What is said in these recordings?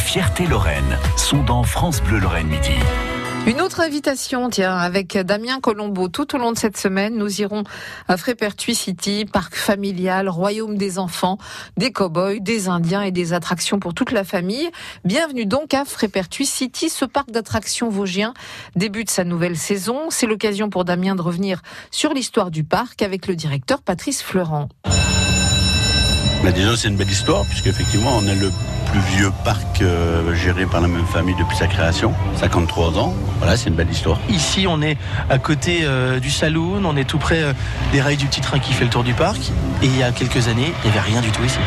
Fierté Lorraine sont dans France Bleu Lorraine Midi. Une autre invitation, tiens, avec Damien Colombo. Tout au long de cette semaine, nous irons à Frépertuis City, parc familial, royaume des enfants, des cow-boys, des indiens et des attractions pour toute la famille. Bienvenue donc à Frépertuis City. Ce parc d'attractions vosgien débute sa nouvelle saison. C'est l'occasion pour Damien de revenir sur l'histoire du parc avec le directeur Patrice Fleurant. Mais déjà, c'est une belle histoire, puisque effectivement, on est le plus vieux parc euh, géré par la même famille depuis sa création, 53 ans. Voilà, c'est une belle histoire. Ici, on est à côté euh, du saloon, on est tout près euh, des rails du petit train qui fait le tour du parc. Et il y a quelques années, il n'y avait rien du tout ici.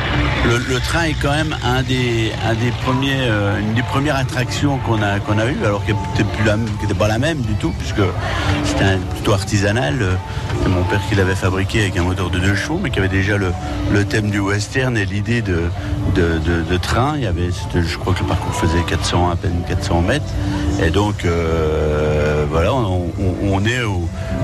Le, train est quand même un des, un des premiers, une des premières attractions qu'on a, qu'on a eues, alors qu'elle n'était pas la même du tout, puisque c'était plutôt artisanal. C'est mon père qui l'avait fabriqué avec un moteur de deux chevaux, mais qui avait déjà le, le thème du et l'idée de, de, train il y avait, je crois que le parcours faisait 400, à peine 400 mètres. Et donc, euh, voilà, on, est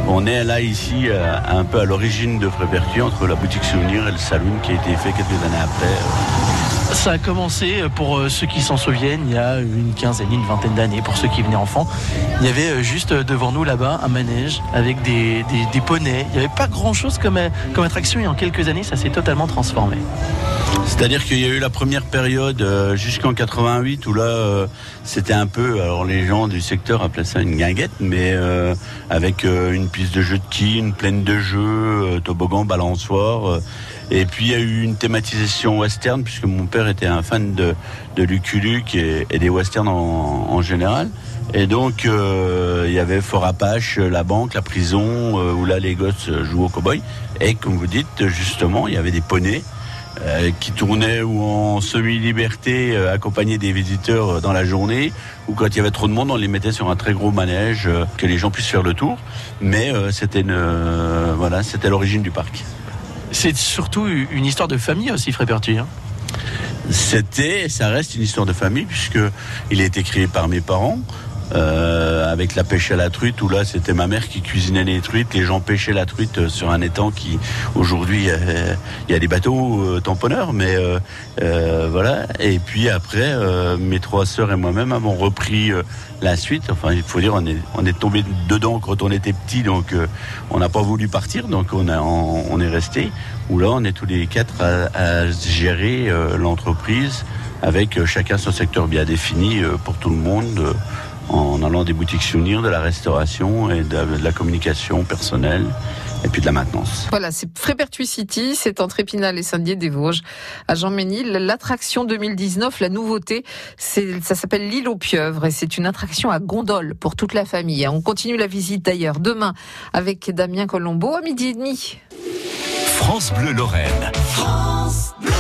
on est là ici euh, un peu à l'origine de Frépertuis, entre la boutique souvenir et le saloon qui a été fait quelques années après. Ça a commencé, euh, pour ceux qui s'en souviennent, il y a une quinzaine, une vingtaine d'années, pour ceux qui venaient enfants. Il y avait juste devant nous là-bas un manège avec des, des, poneys. Il n'y avait pas grand-chose comme, comme attraction et en quelques années, ça s'est totalement transformé. C'est-à-dire qu'il y a eu la première période euh, jusqu'en 88 où là euh, c'était un peu, alors les gens du secteur appelaient ça une guinguette, mais euh, avec une piste de jeu de quilles, une plaine de jeu, toboggan, balançoire. et puis il y a eu une thématisation western puisque mon père était un fan de, de Lucky et, des westerns en, général. Et donc, il y avait Fort Apache, la banque, la prison, où là, les gosses jouent au cow-boy. Et comme vous dites, justement, il y avait des poneys euh, qui tournaient ou en semi-liberté, euh, accompagnés des visiteurs euh, dans la journée, ou quand il y avait trop de monde, on les mettait sur un très gros manège, que les gens puissent faire le tour. Mais c'était voilà, l'origine du parc. C'est surtout une histoire de famille aussi, Frépertuis. Hein c'était, ça reste une histoire de famille puisque il a été créé par mes parents. Euh, avec la pêche à la truite, où là c'était ma mère qui cuisinait les truites, les gens pêchaient la truite euh, sur un étang qui aujourd'hui il y a des bateaux euh, tamponneurs, mais voilà. Et puis après, mes trois sœurs et moi-même avons repris la suite. Enfin, il faut dire, on est, on est tombé dedans quand on était petit, donc on n'a pas voulu partir, donc on, a, on, est resté. Où là, on est tous les quatre à, à gérer l'entreprise avec chacun son secteur bien défini pour tout le monde en allant des boutiques souvenirs, de la restauration et de, la communication personnelle et puis de la maintenance. Voilà, c'est Frépertuis City, c'est entre Épinal et Saint-Dié-des-Vosges, à Jean-Ménil. L'attraction 2019, la nouveauté, ça s'appelle l'île aux pieuvres et c'est une attraction à gondole pour toute la famille. On continue la visite d'ailleurs demain avec Damien Colombo à midi et demi. France Bleu Lorraine. France Bleu.